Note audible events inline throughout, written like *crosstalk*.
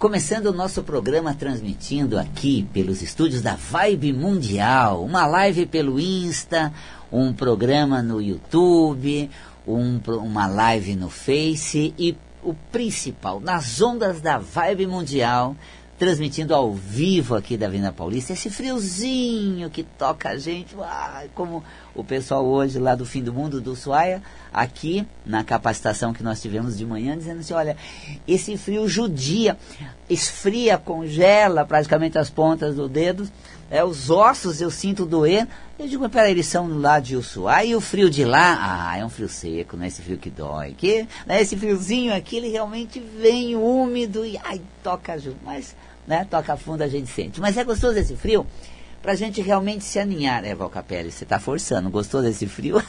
Começando o nosso programa transmitindo aqui pelos estúdios da Vibe Mundial, uma live pelo Insta, um programa no YouTube, um, uma live no Face e o principal, nas ondas da Vibe Mundial, transmitindo ao vivo aqui da Vina Paulista, esse friozinho que toca a gente, ah, como o pessoal hoje lá do fim do mundo, do Suaia, aqui na capacitação que nós tivemos de manhã, dizendo assim, olha, esse frio judia, esfria, congela praticamente as pontas do dedo, é, os ossos eu sinto doer. Eu digo, mas peraí, eles são lá de Ushuaia e o frio de lá, ah, é um frio seco, não é esse frio que dói. Que, né, esse friozinho aqui, ele realmente vem úmido e ai, toca junto, mas né? Toca fundo, a gente sente. Mas é gostoso esse frio? Pra gente realmente se aninhar, né, Valcapelli? Você tá forçando, gostou desse frio?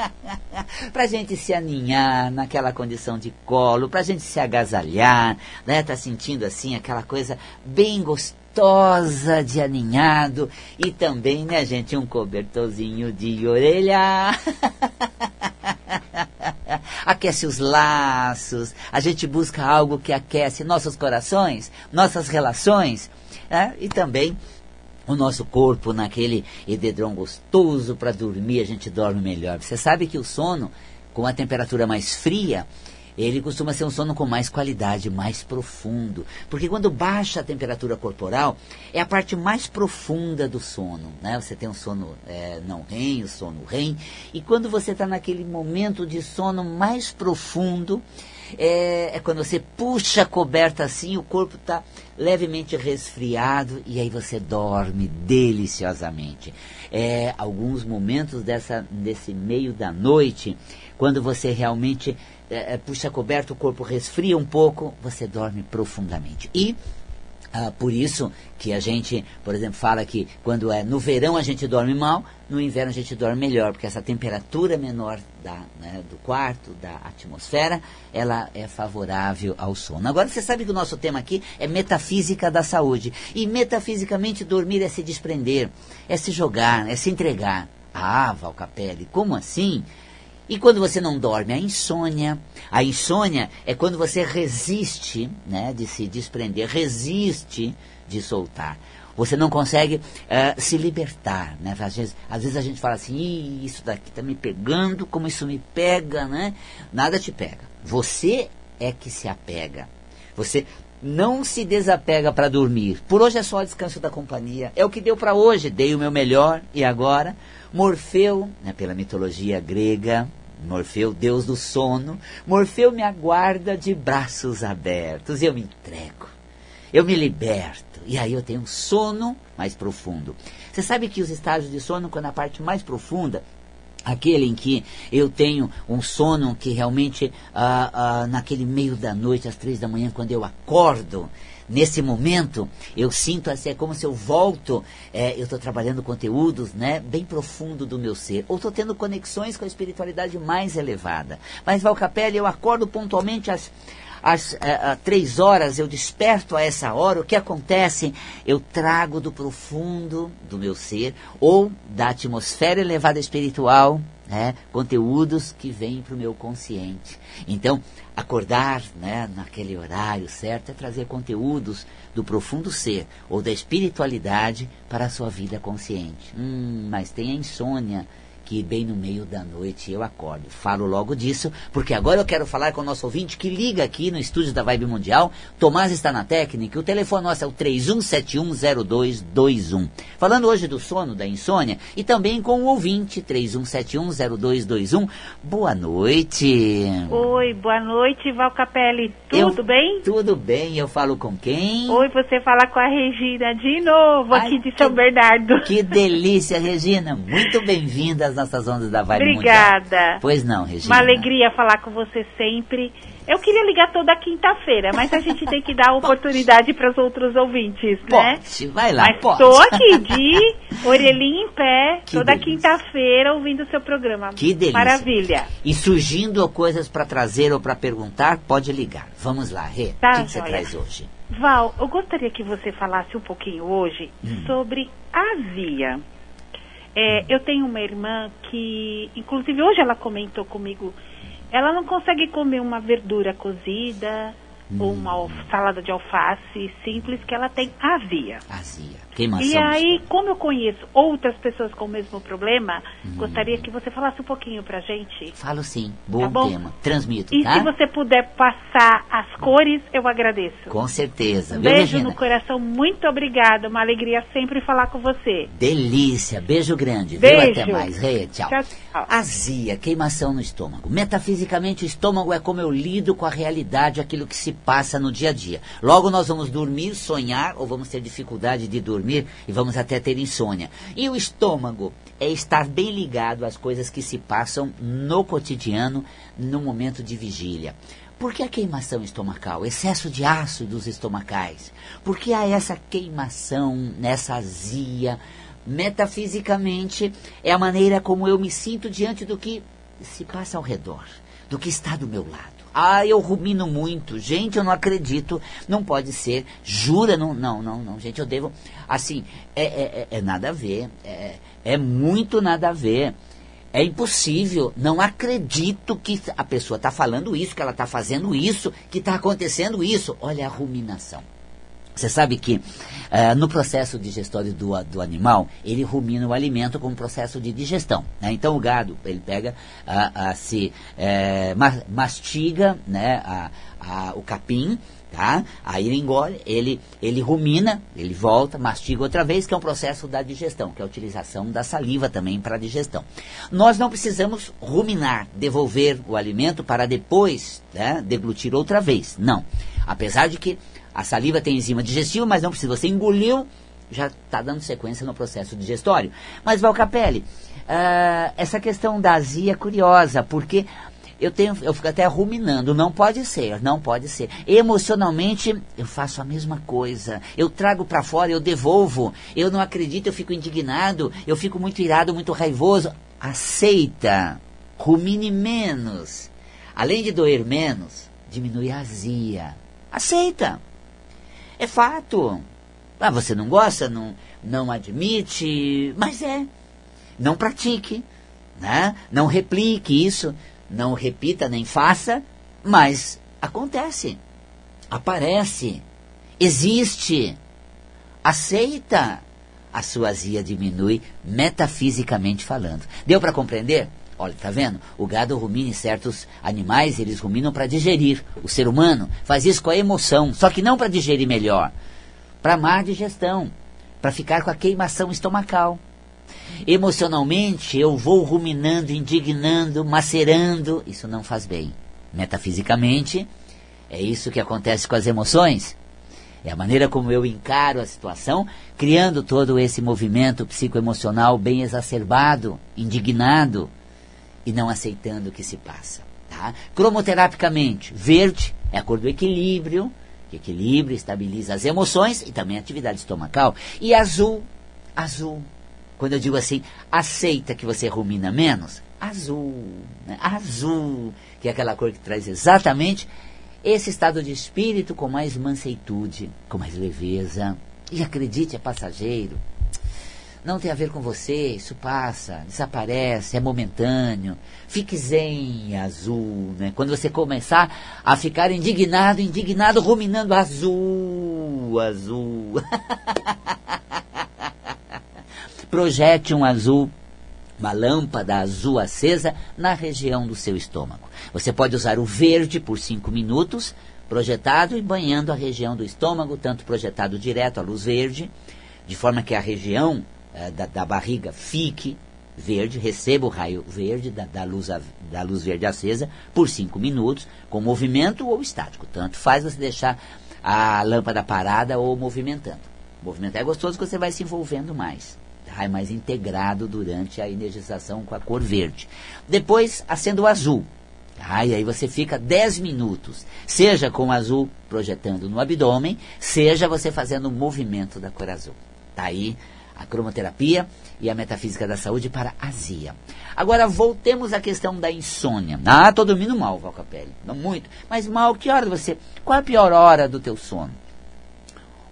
*laughs* pra gente se aninhar naquela condição de colo, pra gente se agasalhar, né? Tá sentindo assim aquela coisa bem gostosa de aninhado e também, né, gente, um cobertorzinho de orelha. *laughs* *laughs* aquece os laços, a gente busca algo que aquece nossos corações, nossas relações, né? e também o nosso corpo naquele edredom gostoso para dormir, a gente dorme melhor. Você sabe que o sono, com a temperatura mais fria, ele costuma ser um sono com mais qualidade, mais profundo. Porque quando baixa a temperatura corporal, é a parte mais profunda do sono. Né? Você tem um sono é, não REM, o sono REM. E quando você está naquele momento de sono mais profundo, é, é, quando você puxa a coberta assim, o corpo está levemente resfriado e aí você dorme deliciosamente. É, alguns momentos dessa, desse meio da noite, quando você realmente é, é, puxa a coberta, o corpo resfria um pouco, você dorme profundamente. E ah, por isso que a gente, por exemplo, fala que quando é no verão a gente dorme mal, no inverno a gente dorme melhor, porque essa temperatura menor da, né, do quarto, da atmosfera, ela é favorável ao sono. Agora você sabe que o nosso tema aqui é metafísica da saúde. E metafisicamente dormir é se desprender, é se jogar, é se entregar. Ah, Valcapelli, como assim? E quando você não dorme, a insônia. A insônia é quando você resiste né, de se desprender, resiste de soltar. Você não consegue uh, se libertar. Né? Às, vezes, às vezes a gente fala assim, isso daqui está me pegando, como isso me pega, né? Nada te pega. Você é que se apega. Você não se desapega para dormir. Por hoje é só descanso da companhia. É o que deu para hoje. Dei o meu melhor e agora Morfeu, né, pela mitologia grega, Morfeu, deus do sono, Morfeu me aguarda de braços abertos. Eu me entrego, eu me liberto. E aí eu tenho um sono mais profundo. Você sabe que os estágios de sono, quando a parte mais profunda, aquele em que eu tenho um sono que realmente, ah, ah, naquele meio da noite, às três da manhã, quando eu acordo, nesse momento, eu sinto assim, é como se eu volto, é, eu estou trabalhando conteúdos né, bem profundo do meu ser, ou estou tendo conexões com a espiritualidade mais elevada. Mas, Valcapelli, eu acordo pontualmente às, às é, três horas, eu desperto a essa hora, o que acontece? Eu trago do profundo do meu ser, ou da atmosfera elevada espiritual, né, conteúdos que vêm para o meu consciente. Então, acordar né, naquele horário certo é trazer conteúdos do profundo ser ou da espiritualidade para a sua vida consciente. Hum, mas tem a insônia que bem no meio da noite eu acordo. Falo logo disso, porque agora eu quero falar com o nosso ouvinte que liga aqui no estúdio da Vibe Mundial. Tomás está na técnica, o telefone nosso é o 31710221. Falando hoje do sono, da insônia, e também com o ouvinte 31710221. Boa noite. Oi, boa noite, Val Capelli. Tudo eu, bem? Tudo bem, eu falo com quem? Oi, você fala com a Regina de novo, Ai, aqui de São Bernardo. Que delícia, Regina. Muito bem-vinda às nossas ondas da Vibe Obrigada. Mundial. Pois não, Regina. Uma alegria falar com você sempre. Eu queria ligar toda quinta-feira, mas a gente tem que dar *laughs* oportunidade para os outros ouvintes, né? Pode, vai lá, mas pode. Estou aqui de *laughs* orelhinha em pé, que toda quinta-feira ouvindo o seu programa. Que delícia. Maravilha. E surgindo coisas para trazer ou para perguntar, pode ligar. Vamos lá, Rê. Tá, o que, que você traz hoje? Val, eu gostaria que você falasse um pouquinho hoje hum. sobre a via. É, eu tenho uma irmã que, inclusive hoje ela comentou comigo, ela não consegue comer uma verdura cozida, hum. uma salada de alface simples que ela tem azia. Azia. Queimação. E aí, como eu conheço outras pessoas com o mesmo problema, hum. gostaria que você falasse um pouquinho pra gente. Falo sim. Bom, tá tema. Transmito, e tá? se você puder passar as cores, eu agradeço. Com certeza. Um beijo no coração. Muito obrigada. Uma alegria sempre falar com você. Delícia. Beijo grande. Beijo. Viu? Até mais. Rê, tchau. Tchau, tchau. Azia, queimação no estômago. Metafisicamente, o estômago é como eu lido com a realidade, aquilo que se passa no dia a dia. Logo, nós vamos dormir, sonhar, ou vamos ter dificuldade de dormir e vamos até ter insônia. E o estômago é estar bem ligado às coisas que se passam no cotidiano, no momento de vigília. Por que a queimação estomacal? Excesso de ácidos estomacais. Por que há essa queimação, essa azia? Metafisicamente, é a maneira como eu me sinto diante do que se passa ao redor, do que está do meu lado. Ah, eu rumino muito. Gente, eu não acredito. Não pode ser. Jura? Não, não, não, não. Gente, eu devo. Assim, é, é, é, é nada a ver. É, é muito nada a ver. É impossível. Não acredito que a pessoa está falando isso, que ela está fazendo isso, que está acontecendo isso. Olha a ruminação. Você sabe que uh, no processo digestório do, do animal, ele rumina o alimento com um processo de digestão. Né? Então o gado, ele pega, uh, uh, se eh, mastiga né, o capim, tá? Aí ele engole, ele, ele rumina, ele volta, mastiga outra vez, que é um processo da digestão, que é a utilização da saliva também para a digestão. Nós não precisamos ruminar, devolver o alimento para depois né, deglutir outra vez. Não. Apesar de que a saliva tem enzima digestiva, mas não precisa. Você engoliu, já está dando sequência no processo digestório. Mas, Valcapelli, uh, essa questão da azia é curiosa, porque eu tenho, eu fico até ruminando, não pode ser, não pode ser. Emocionalmente, eu faço a mesma coisa. Eu trago para fora, eu devolvo. Eu não acredito, eu fico indignado, eu fico muito irado, muito raivoso. Aceita, rumine menos. Além de doer menos, diminui a azia. Aceita. É fato. Ah, você não gosta, não, não admite, mas é. Não pratique, né? Não replique isso, não repita nem faça, mas acontece. Aparece, existe. Aceita. A sua azia diminui metafisicamente falando. Deu para compreender? Olha, tá vendo? O gado rumina em certos animais, eles ruminam para digerir. O ser humano faz isso com a emoção, só que não para digerir melhor, para má digestão, para ficar com a queimação estomacal. Emocionalmente, eu vou ruminando, indignando, macerando. Isso não faz bem. Metafisicamente, é isso que acontece com as emoções. É a maneira como eu encaro a situação, criando todo esse movimento psicoemocional bem exacerbado, indignado, e não aceitando o que se passa. Tá? Cromoterapicamente, verde é a cor do equilíbrio, que equilibra, estabiliza as emoções e também a atividade estomacal. E azul, azul, quando eu digo assim, aceita que você rumina menos, azul, né? azul, que é aquela cor que traz exatamente esse estado de espírito com mais manseitude, com mais leveza. E acredite, é passageiro não tem a ver com você, isso passa, desaparece, é momentâneo. Fique zen, azul, né? Quando você começar a ficar indignado, indignado, ruminando azul, azul. *laughs* Projete um azul uma lâmpada azul acesa na região do seu estômago. Você pode usar o verde por 5 minutos, projetado e banhando a região do estômago, tanto projetado direto à luz verde, de forma que a região da, da, barriga fique verde, receba o raio verde da, da, luz, da luz verde acesa por 5 minutos, com movimento ou estático. Tanto faz você deixar a lâmpada parada ou movimentando. Movimentar é gostoso que você vai se envolvendo mais. É mais integrado durante a energização com a cor verde. Depois, acenda o azul. E aí você fica 10 minutos, seja com o azul projetando no abdômen, seja você fazendo o movimento da cor azul. Tá aí a cromoterapia e a metafísica da saúde para azia. Agora voltemos à questão da insônia. Ah, tô dormindo mal, Valcapelli. Não muito. Mas mal, que hora você. Qual é a pior hora do teu sono?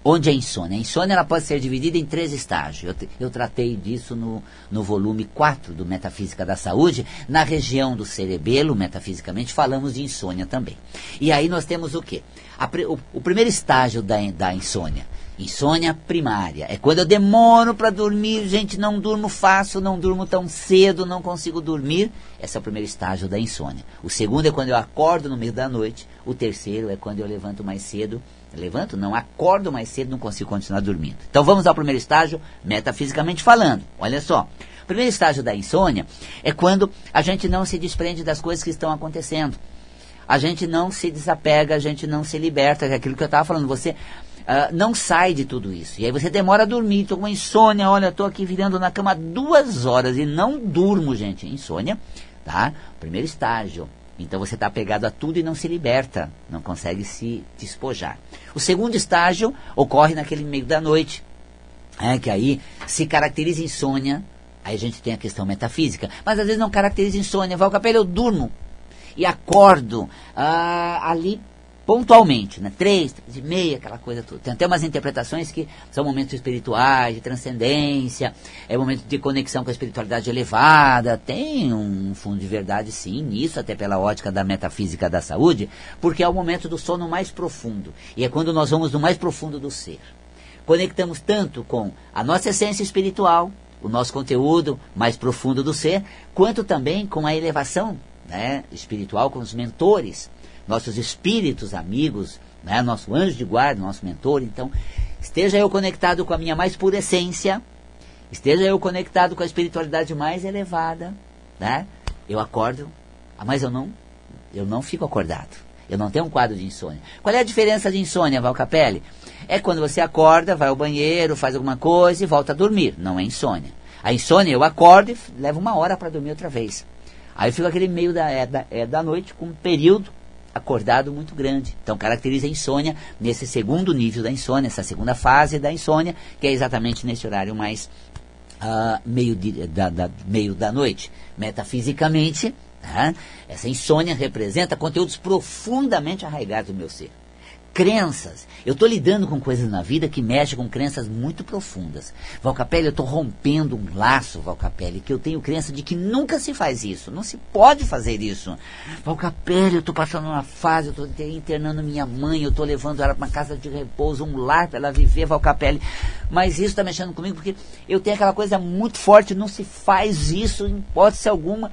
onde é insônia? A insônia ela pode ser dividida em três estágios. Eu, eu tratei disso no, no volume 4 do Metafísica da Saúde. Na região do cerebelo, metafisicamente, falamos de insônia também. E aí nós temos o quê? A, o, o, primeiro estágio da, da insônia. Insônia primária. É quando eu demoro para dormir, gente, não durmo fácil, não durmo tão cedo, não consigo dormir. Esse é o primeiro estágio da insônia. O segundo é quando eu acordo no meio da noite. O terceiro é quando eu levanto mais cedo levanto, não acordo mais cedo, não consigo continuar dormindo. Então vamos ao primeiro estágio, metafisicamente falando. Olha só. O primeiro estágio da insônia é quando a gente não se desprende das coisas que estão acontecendo. A gente não se desapega, a gente não se liberta, é aquilo que eu estava falando. Você Uh, não sai de tudo isso. E aí você demora a dormir, estou com insônia, olha, estou aqui virando na cama duas horas e não durmo, gente. Insônia, tá? Primeiro estágio. Então você está pegado a tudo e não se liberta, não consegue se despojar. O segundo estágio ocorre naquele meio da noite, é, que aí se caracteriza insônia, aí a gente tem a questão metafísica, mas às vezes não caracteriza insônia, vai ao capelo, eu durmo e acordo ah, ali pontualmente, né? Três, três e meia, aquela coisa toda. Tem até umas interpretações que são momentos espirituais, de transcendência, é momento de conexão com a espiritualidade elevada. Tem um fundo de verdade, sim, nisso, até pela ótica da metafísica da saúde, porque é o momento do sono mais profundo. E é quando nós vamos no mais profundo do ser. Conectamos tanto com a nossa essência espiritual, o nosso conteúdo mais profundo do ser, quanto também com a elevação né, espiritual, com os mentores nossos espíritos amigos, né, nosso anjo de guarda, nosso mentor. Então, esteja eu conectado com a minha mais pura essência, esteja eu conectado com a espiritualidade mais elevada, né? Eu acordo, ah, mas eu não, eu não fico acordado. Eu não tenho um quadro de insônia. Qual é a diferença de insônia, Val Capelli? É quando você acorda, vai ao banheiro, faz alguma coisa e volta a dormir. Não é insônia. A insônia, eu acordo e levo uma hora para dormir outra vez. Aí eu fico aquele meio da, é, da, é da noite com um período acordado muito grande. Então caracteriza a insônia nesse segundo nível da insônia, essa segunda fase da insônia, que é exatamente nesse horário mais uh, meio, de, da, da, meio da noite. Metafisicamente, uh, essa insônia representa conteúdos profundamente arraigados do meu ser crenças. Eu estou lidando com coisas na vida que mexem com crenças muito profundas. Valcapelli, eu estou rompendo um laço, Valcapelli, que eu tenho crença de que nunca se faz isso. Não se pode fazer isso. Valcapelli, eu estou passando uma fase, eu estou internando minha mãe, eu estou levando ela para uma casa de repouso, um lar para ela viver, Valcapelli. Mas isso está mexendo comigo porque eu tenho aquela coisa muito forte, não se faz isso em hipótese alguma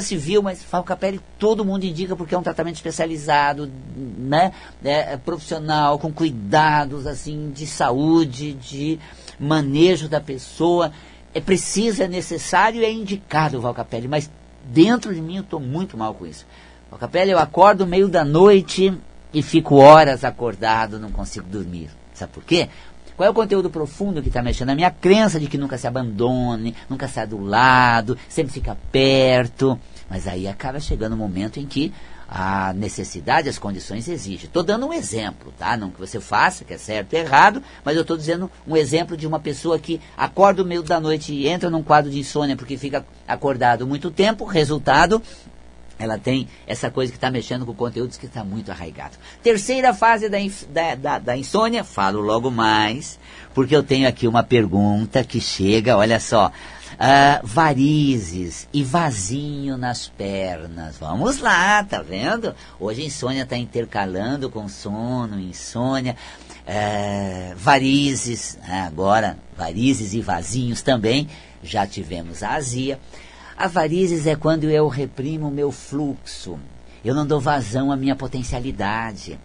se viu, mas Falcapelli todo mundo indica porque é um tratamento especializado, né, é, é, profissional, com cuidados assim de saúde, de manejo da pessoa. É preciso, é necessário é indicado o Valcapelli, mas dentro de mim eu estou muito mal com isso. Valcapelli, eu acordo meio da noite e fico horas acordado, não consigo dormir. Sabe por quê? Qual é o conteúdo profundo que está mexendo? A minha crença de que nunca se abandone, nunca sai do lado, sempre fica perto. Mas aí acaba chegando um momento em que a necessidade, as condições exigem. Estou dando um exemplo, tá? Não que você faça, que é certo ou errado, mas eu estou dizendo um exemplo de uma pessoa que acorda no meio da noite e entra num quadro de insônia porque fica acordado muito tempo, resultado, ela tem essa coisa que está mexendo com conteúdos que está muito arraigado. Terceira fase da, da, da, da, insônia, falo logo mais, porque eu tenho aqui uma pergunta que chega, olha só. Uh, varizes e vazinho nas pernas. Vamos lá, tá vendo? Hoje insônia está intercalando com sono, insônia. Uh, varizes, né? agora varizes e vazinhos também. Já tivemos a azia. A varizes é quando eu reprimo o meu fluxo. Eu não dou vazão à minha potencialidade.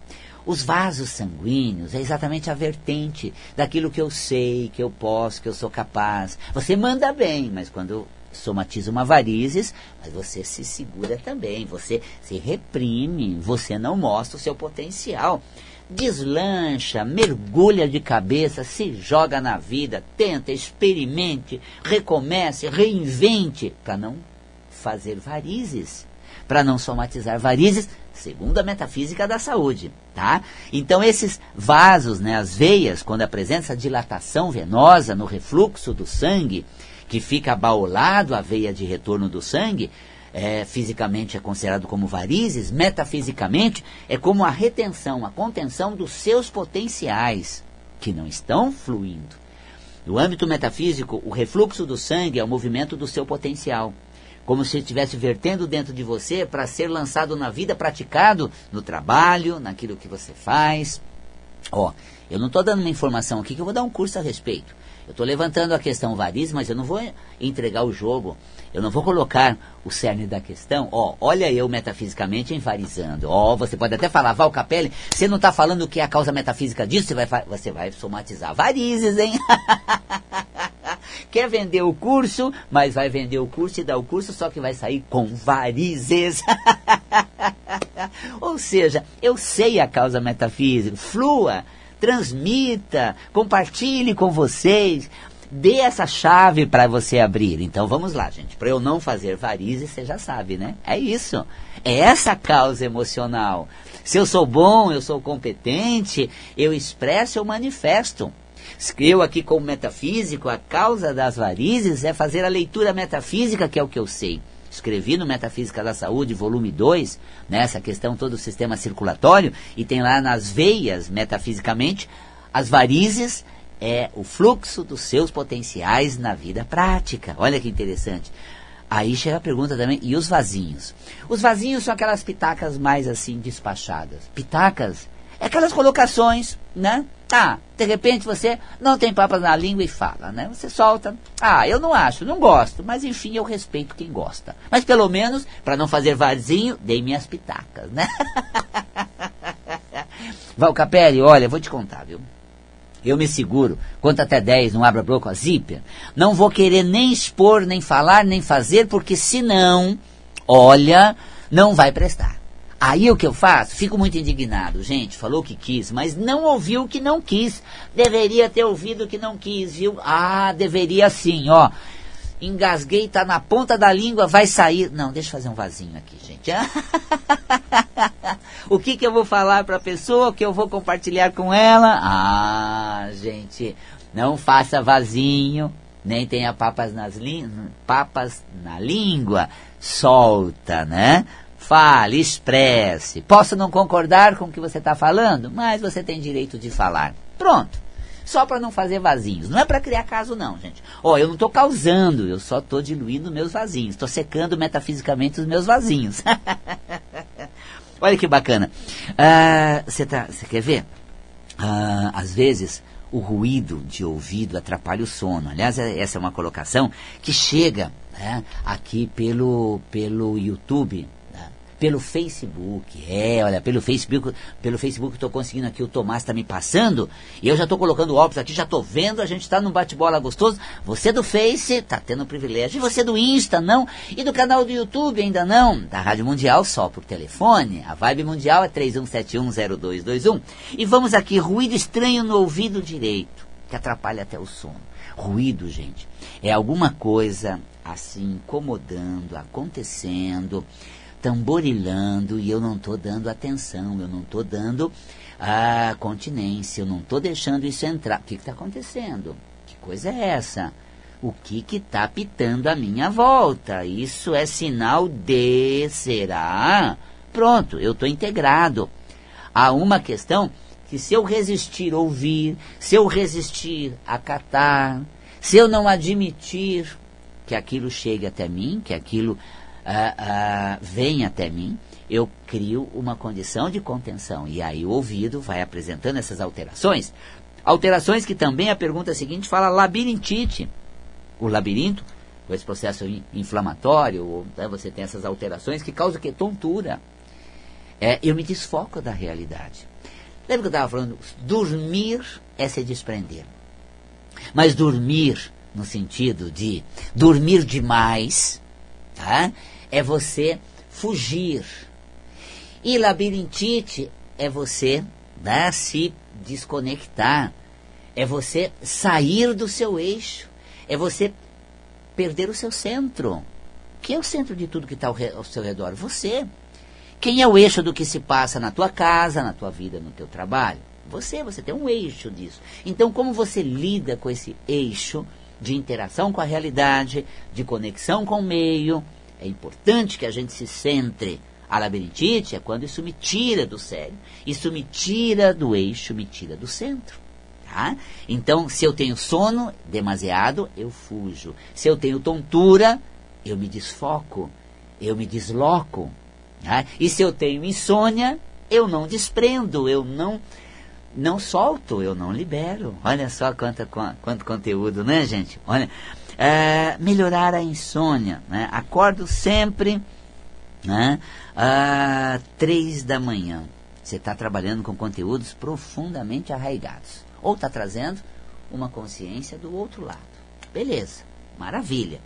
Os vasos sanguíneos é exatamente a vertente daquilo que eu sei, que eu posso, que eu sou capaz. Você manda bem, mas quando somatiza uma varizes, mas você se segura também, você se reprime, você não mostra o seu potencial deslancha, mergulha de cabeça, se joga na vida, tenta, experimente, recomece, reinvente, para não fazer varizes, para não somatizar varizes, segundo a metafísica da saúde, tá? Então esses vasos, né, as veias, quando apresentam essa dilatação venosa no refluxo do sangue, que fica abaulado a veia de retorno do sangue, é, fisicamente é considerado como varizes, metafisicamente é como a retenção, a contenção dos seus potenciais. que não estão fluindo. No âmbito metafísico, o refluxo do sangue é o movimento do seu potencial. Como se estivesse vertendo dentro de você para ser lançado na vida, praticado no trabalho, naquilo que você faz. Ó, eu não estou dando uma informação aqui que eu vou dar um curso a respeito. Eu estou levantando a questão variz, mas eu não vou entregar o jogo. Eu não vou colocar o cerne da questão. Ó, olha eu metafisicamente envarizando. Ó, você pode até falar, Val Capelli, você não está falando o que é a causa metafísica disso, você vai, você vai somatizar varizes, hein? *laughs* Quer vender o curso, mas vai vender o curso e dar o curso, só que vai sair com varizes. *laughs* Ou seja, eu sei a causa metafísica, flua transmita, compartilhe com vocês, dê essa chave para você abrir. Então vamos lá, gente. Para eu não fazer varizes, você já sabe, né? É isso. É essa causa emocional. Se eu sou bom, eu sou competente, eu expresso, eu manifesto. Eu aqui como metafísico, a causa das varizes é fazer a leitura metafísica, que é o que eu sei escrevi no Metafísica da Saúde, volume 2, nessa né, questão todo o sistema circulatório, e tem lá nas veias, metafisicamente, as varizes é o fluxo dos seus potenciais na vida prática. Olha que interessante. Aí chega a pergunta também, e os vasinhos? Os vasinhos são aquelas pitacas mais assim despachadas. Pitacas é aquelas colocações, né? Ah, de repente você não tem papas na língua e fala, né? Você solta. Ah, eu não acho, não gosto, mas enfim, eu respeito quem gosta. Mas pelo menos, para não fazer vazio, dei minhas pitacas, né? *laughs* Val Capelli, olha, vou te contar, viu? Eu me seguro, conta até 10, não abra boca, zíper. Não vou querer nem expor, nem falar, nem fazer, porque senão, olha, não vai prestar. Aí o que eu faço? Fico muito indignado. Gente, falou que quis, mas não ouviu o que não quis. Deveria ter ouvido o que não quis, viu? Ah, deveria sim, ó. Engasguei, tá na ponta da língua, vai sair. Não, deixa eu fazer um vasinho aqui, gente. *laughs* o que que eu vou falar para a pessoa? O que eu vou compartilhar com ela? Ah, gente, não faça vasinho, nem tenha papas nas papas na língua. Solta, né? Fale, expresse. Posso não concordar com o que você está falando, mas você tem direito de falar. Pronto. Só para não fazer vasinhos. Não é para criar caso, não, gente. Ó, oh, eu não estou causando, eu só estou diluindo meus vasinhos. Estou secando metafisicamente os meus vasinhos. *laughs* Olha que bacana. Ah, você uh, tá, quer ver? Uh, às vezes o ruído de ouvido atrapalha o sono. Aliás, é, essa é uma colocação que chega né, aqui pelo, pelo YouTube pelo Facebook. É, olha, pelo Facebook, pelo Facebook estou conseguindo aqui, o Tomás está me passando, e eu já estou colocando óculos aqui, já estou vendo, a gente está num bate-bola gostoso. Você do Face está tendo o privilégio, e você do Insta, não? E do canal do YouTube ainda não? Da Rádio Mundial só por telefone. A Vibe Mundial é 31710221. E vamos aqui, ruído estranho no ouvido direito, que atrapalha até o sono. Ruído, gente, é alguma coisa assim incomodando, acontecendo tamborilando e eu não estou dando atenção, eu não estou dando a continência, eu não estou deixando isso entrar. O que está acontecendo? Que coisa é essa? O que está pitando à minha volta? Isso é sinal de será? Pronto, eu estou integrado. Há uma questão que se eu resistir ouvir, se eu resistir acatar, se eu não admitir que aquilo chegue até mim, que aquilo uh, uh, vem até mim, eu crio uma condição de contenção. E aí o ouvido vai apresentando essas alterações. Alterações que também a pergunta seguinte fala labirintite. O labirinto, com esse processo inflamatório, né, você tem essas alterações que causam que tontura. É, eu me desfoco da realidade. Lembra que eu estava falando? Dormir é se desprender. Mas dormir no sentido de dormir demais, tá? É você fugir. E labirintite é você né, se desconectar, é você sair do seu eixo, é você perder o seu centro. Quem é o centro de tudo que está ao, ao seu redor? Você. Quem é o eixo do que se passa na tua casa, na tua vida, no teu trabalho? Você, você tem um eixo disso. Então, como você lida com esse eixo de interação com a realidade, de conexão com o meio, é importante que a gente se centre. A labirintite é quando isso me tira do sério, isso me tira do eixo, me tira do centro. Tá? Então, se eu tenho sono demasiado, eu fujo. Se eu tenho tontura, eu me desfoco, eu me desloco. Tá? E se eu tenho insônia, eu não desprendo, eu não não solto, eu não libero. Olha só quanto, quanto conteúdo, né, gente? Olha, é, melhorar a insônia. Né? Acordo sempre né, às três da manhã. Você está trabalhando com conteúdos profundamente arraigados. Ou está trazendo uma consciência do outro lado. Beleza, maravilha.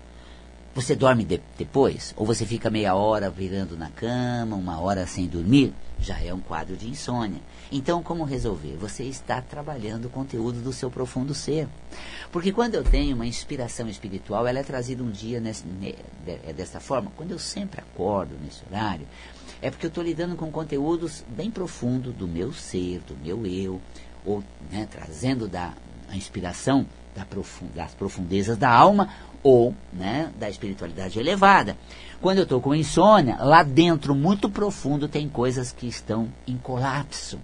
Você dorme de, depois? Ou você fica meia hora virando na cama, uma hora sem dormir? Já é um quadro de insônia. Então, como resolver? Você está trabalhando o conteúdo do seu profundo ser. Porque quando eu tenho uma inspiração espiritual, ela é trazida um dia nesse, é dessa forma. Quando eu sempre acordo nesse horário, é porque eu estou lidando com conteúdos bem profundos do meu ser, do meu eu, ou né, trazendo da inspiração da profund, das profundezas da alma ou né, da espiritualidade elevada. Quando eu estou com insônia, lá dentro, muito profundo, tem coisas que estão em colapso,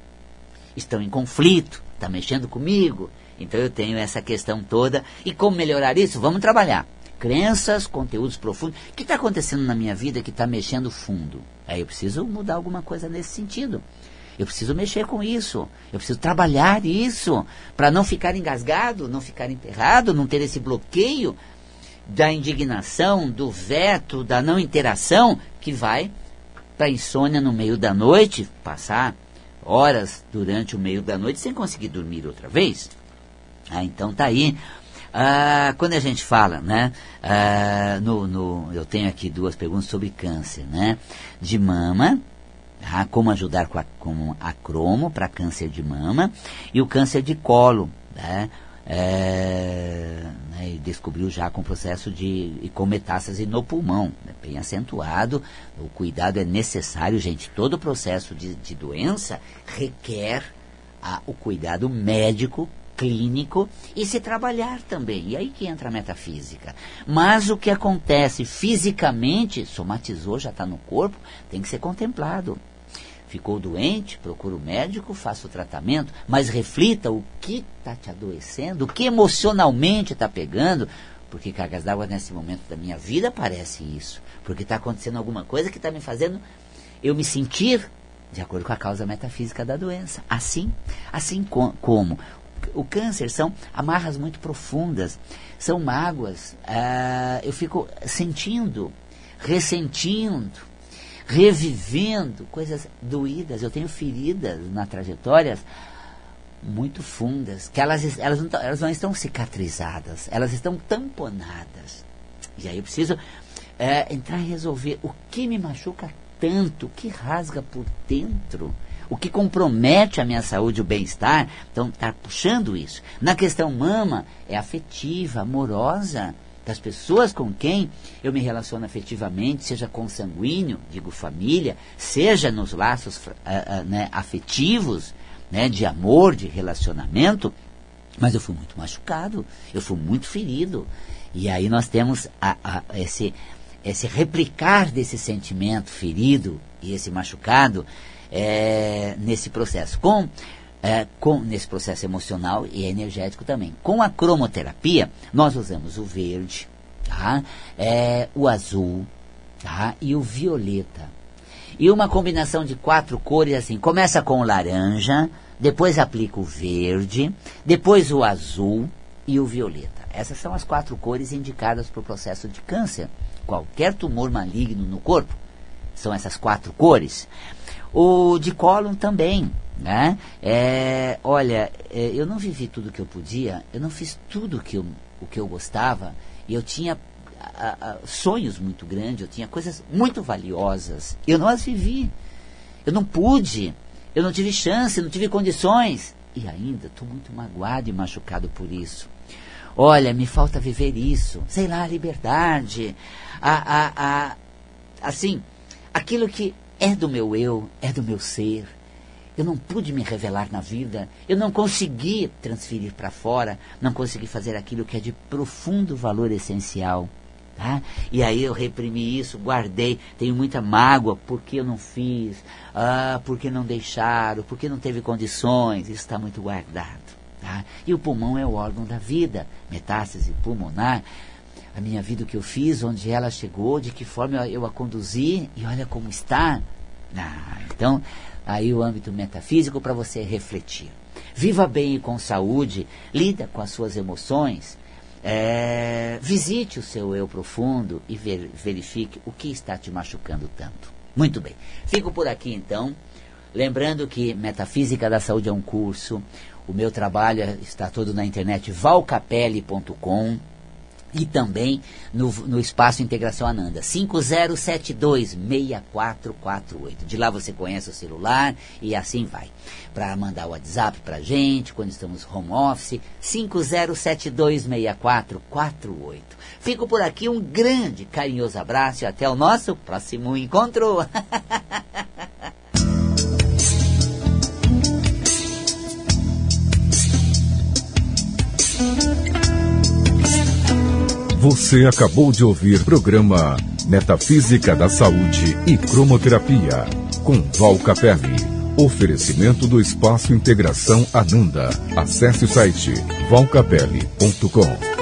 estão em conflito, está mexendo comigo. Então eu tenho essa questão toda. E como melhorar isso? Vamos trabalhar. Crenças, conteúdos profundos. O que está acontecendo na minha vida que está mexendo fundo? Aí eu preciso mudar alguma coisa nesse sentido. Eu preciso mexer com isso. Eu preciso trabalhar isso para não ficar engasgado, não ficar enterrado, não ter esse bloqueio da indignação, do veto, da não interação, que vai para insônia no meio da noite, passar horas durante o meio da noite sem conseguir dormir outra vez. Ah, então tá aí. Ah, quando a gente fala, né, ah, no, no, eu tenho aqui duas perguntas sobre câncer, né, de mama, como ajudar com a, com a cromo para câncer de mama e o câncer de colo, né, é, né, e descobriu já com processo de e com metástase no pulmão, né, bem acentuado. O cuidado é necessário, gente. Todo processo de, de doença requer a, o cuidado médico, clínico e se trabalhar também. E aí que entra a metafísica. Mas o que acontece fisicamente, somatizou, já está no corpo, tem que ser contemplado. Ficou doente, procura o médico, faça o tratamento, mas reflita o que está te adoecendo, o que emocionalmente está pegando, porque cargas d'água nesse momento da minha vida parece isso, porque está acontecendo alguma coisa que está me fazendo eu me sentir de acordo com a causa metafísica da doença. Assim, assim com, como o câncer são amarras muito profundas, são mágoas. Ah, eu fico sentindo, ressentindo, revivendo coisas doídas. Eu tenho feridas na trajetória muito fundas, que elas, elas, não, elas não estão cicatrizadas, elas estão tamponadas. E aí eu preciso é, entrar e resolver o que me machuca tanto, o que rasga por dentro, o que compromete a minha saúde e o bem-estar. Então, está puxando isso. Na questão mama, é afetiva, amorosa das pessoas com quem eu me relaciono afetivamente, seja consanguíneo, digo família, seja nos laços uh, uh, né, afetivos, né, de amor, de relacionamento, mas eu fui muito machucado, eu fui muito ferido. E aí nós temos a, a, esse, esse replicar desse sentimento ferido e esse machucado é, nesse processo. Com é, com, nesse processo emocional e energético também. Com a cromoterapia, nós usamos o verde, tá? É, o azul tá? e o violeta. E uma combinação de quatro cores assim, começa com o laranja, depois aplica o verde, depois o azul e o violeta. Essas são as quatro cores indicadas para o processo de câncer. Qualquer tumor maligno no corpo são essas quatro cores. O de cólon também, né? É, olha, é, eu não vivi tudo o que eu podia, eu não fiz tudo que eu, o que eu gostava, e eu tinha a, a, sonhos muito grandes, eu tinha coisas muito valiosas, eu não as vivi, eu não pude, eu não tive chance, não tive condições, e ainda estou muito magoado e machucado por isso. Olha, me falta viver isso, sei lá, a liberdade, a, a, a, assim, aquilo que é do meu eu, é do meu ser, eu não pude me revelar na vida, eu não consegui transferir para fora, não consegui fazer aquilo que é de profundo valor essencial. Tá? E aí eu reprimi isso, guardei, tenho muita mágoa, porque eu não fiz, ah, porque não deixaram, porque não teve condições, isso está muito guardado. Tá? E o pulmão é o órgão da vida, metástase pulmonar. A minha vida, o que eu fiz, onde ela chegou, de que forma eu a conduzi e olha como está. Ah, então, aí o âmbito metafísico para você refletir. Viva bem e com saúde, lida com as suas emoções, é, visite o seu eu profundo e ver, verifique o que está te machucando tanto. Muito bem, fico por aqui então. Lembrando que Metafísica da Saúde é um curso, o meu trabalho está todo na internet valcapelli.com e também no, no Espaço Integração Ananda, 5072-6448. De lá você conhece o celular e assim vai. Para mandar o WhatsApp para gente, quando estamos home office, 5072-6448. Fico por aqui, um grande carinhoso abraço e até o nosso próximo encontro. *laughs* Você acabou de ouvir programa Metafísica da Saúde e Cromoterapia com Val Capelli. Oferecimento do Espaço Integração Ananda. Acesse o site valcapelli.com.